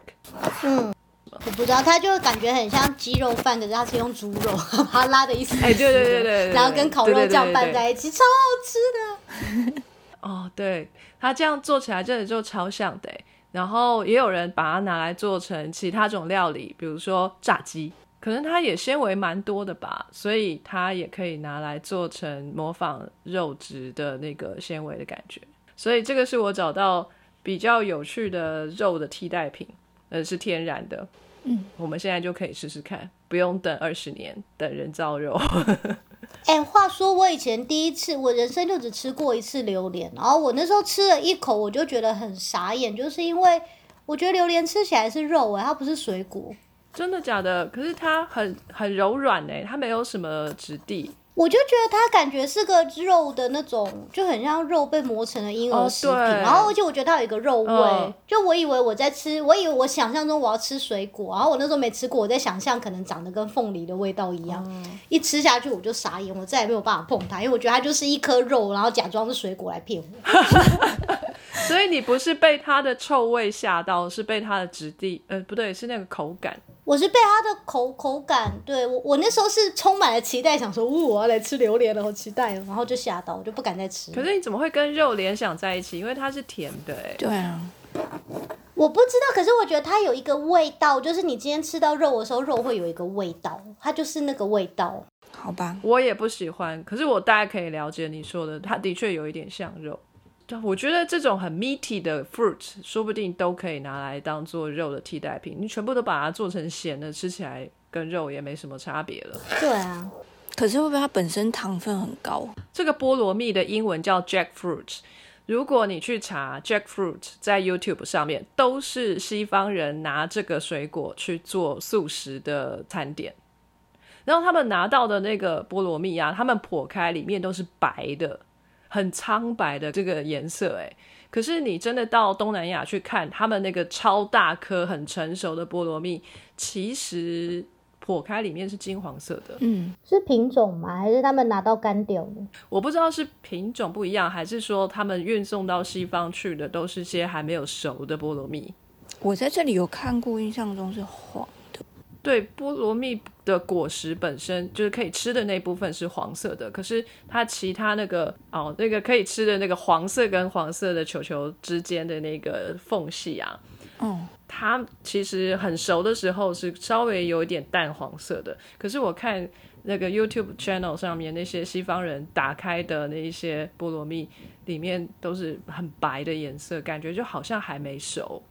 嗯，我不知道，它就感觉很像鸡肉饭，可是它是用猪肉 [LAUGHS] 把它拉的意思哎对对对对对对然后跟烤肉酱拌在一起，超好吃的。[LAUGHS] 哦，对，它这样做起来真的就超像的欸。然后也有人把它拿来做成其他种料理，比如说炸鸡，可能它也纤维蛮多的吧，所以它也可以拿来做成模仿肉质的那个纤维的感觉。所以这个是我找到比较有趣的肉的替代品，呃，是天然的。嗯，我们现在就可以试试看，不用等二十年等人造肉。[LAUGHS] 哎、话说我以前第一次，我人生就只吃过一次榴莲，然后我那时候吃了一口，我就觉得很傻眼，就是因为我觉得榴莲吃起来是肉哎、它不是水果。真的假的？可是它很很柔软诶，它没有什么质地。我就觉得它感觉是个肉的那种，就很像肉被磨成了婴儿哦食品，对然后而且我觉得它有一个肉味，嗯就我以为我在吃，我以为我想象中我要吃水果，然后我那时候没吃过，我在想象可能长得跟凤梨的味道一样，一吃下去我就傻眼，我再也没有办法碰它，因为我觉得它就是一颗肉，然后假装是水果来骗我。[LAUGHS] [LAUGHS] 所以你不是被它的臭味吓到，是被它的质地，呃，不对，是那个口感。我是被它的口口感，对我我那时候是充满了期待，想说，呜，我要来吃榴莲了，好期待哦，然后就吓到，我就不敢再吃。可是你怎么会跟肉联想在一起？因为它是甜的，哎，对啊，我不知道，可是我觉得它有一个味道，就是你今天吃到肉的时候，肉会有一个味道，它就是那个味道。好吧，我也不喜欢。可是我大概可以了解你说的，它的确有一点像肉。对，我觉得这种很 meaty 的 fruit，说不定都可以拿来当做肉的替代品。你全部都把它做成咸的，吃起来跟肉也没什么差别了。对啊，可是会不会它本身糖分很高？这个菠萝蜜的英文叫 jackfruit。如果你去查 jackfruit，在 YouTube 上面都是西方人拿这个水果去做素食的餐点，然后他们拿到的那个菠萝蜜啊，他们剖开里面都是白的，很苍白的这个颜色，哎，可是你真的到东南亚去看，他们那个超大颗、很成熟的菠萝蜜，其实。剖开里面是金黄色的，嗯，是品种吗？还是他们拿到干掉的？我不知道是品种不一样，还是说他们运送到西方去的都是些还没有熟的菠萝蜜。我在这里有看过，印象中是黄的。对，菠萝蜜的果实本身就是可以吃的那部分是黄色的，可是它其他那个哦，那个可以吃的那个黄色跟黄色的球球之间的那个缝隙啊。哦，它其实很熟的时候是稍微有一点淡黄色的，可是我看那个 YouTube channel 上面那些西方人打开的那一些菠萝蜜，里面都是很白的颜色，感觉就好像还没熟，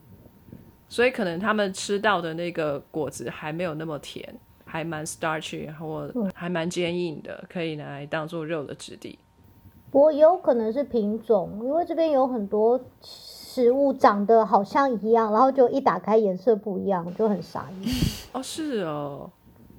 所以可能他们吃到的那个果子还没有那么甜，还蛮 starchy，然后还蛮坚硬的，可以拿来当做肉的质地。不过也有可能是品种，因为这边有很多。食物长得好像一样，然后就一打开颜色不一样，就很傻眼。[LAUGHS] 哦，是哦，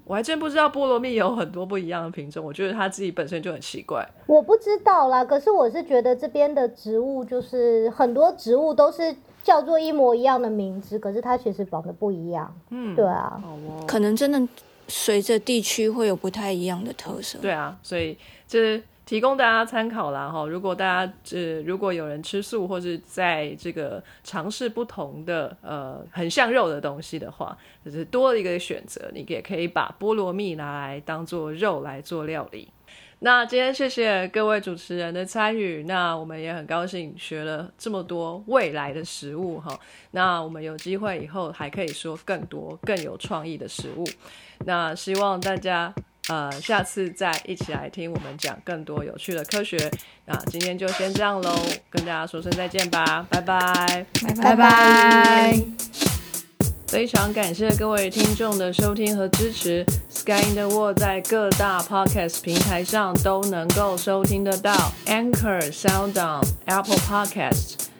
我还真不知道菠萝蜜有很多不一样的品种，我觉得它自己本身就很奇怪。我不知道啦，可是我是觉得这边的植物就是很多植物都是叫做一模一样的名字，可是它其实绑的不一样。嗯，对啊，可能真的随着地区会有不太一样的特色。对啊，所以这。提供大家参考啦哈，如果大家呃如果有人吃素或是在这个尝试不同的呃很像肉的东西的话，就是多了一个选择，你也可以把菠萝蜜拿来当做肉来做料理。那今天谢谢各位主持人的参与，那我们也很高兴学了这么多未来的食物哈。那我们有机会以后还可以说更多更有创意的食物。那希望大家。呃，下次再一起来听我们讲更多有趣的科学。那今天就先这样喽，跟大家说声再见吧，拜拜，拜拜。非常感谢各位听众的收听和支持。Sky in the World 在各大 Podcast 平台上都能够收听得到，Anchor、SoundOn、Apple Podcast。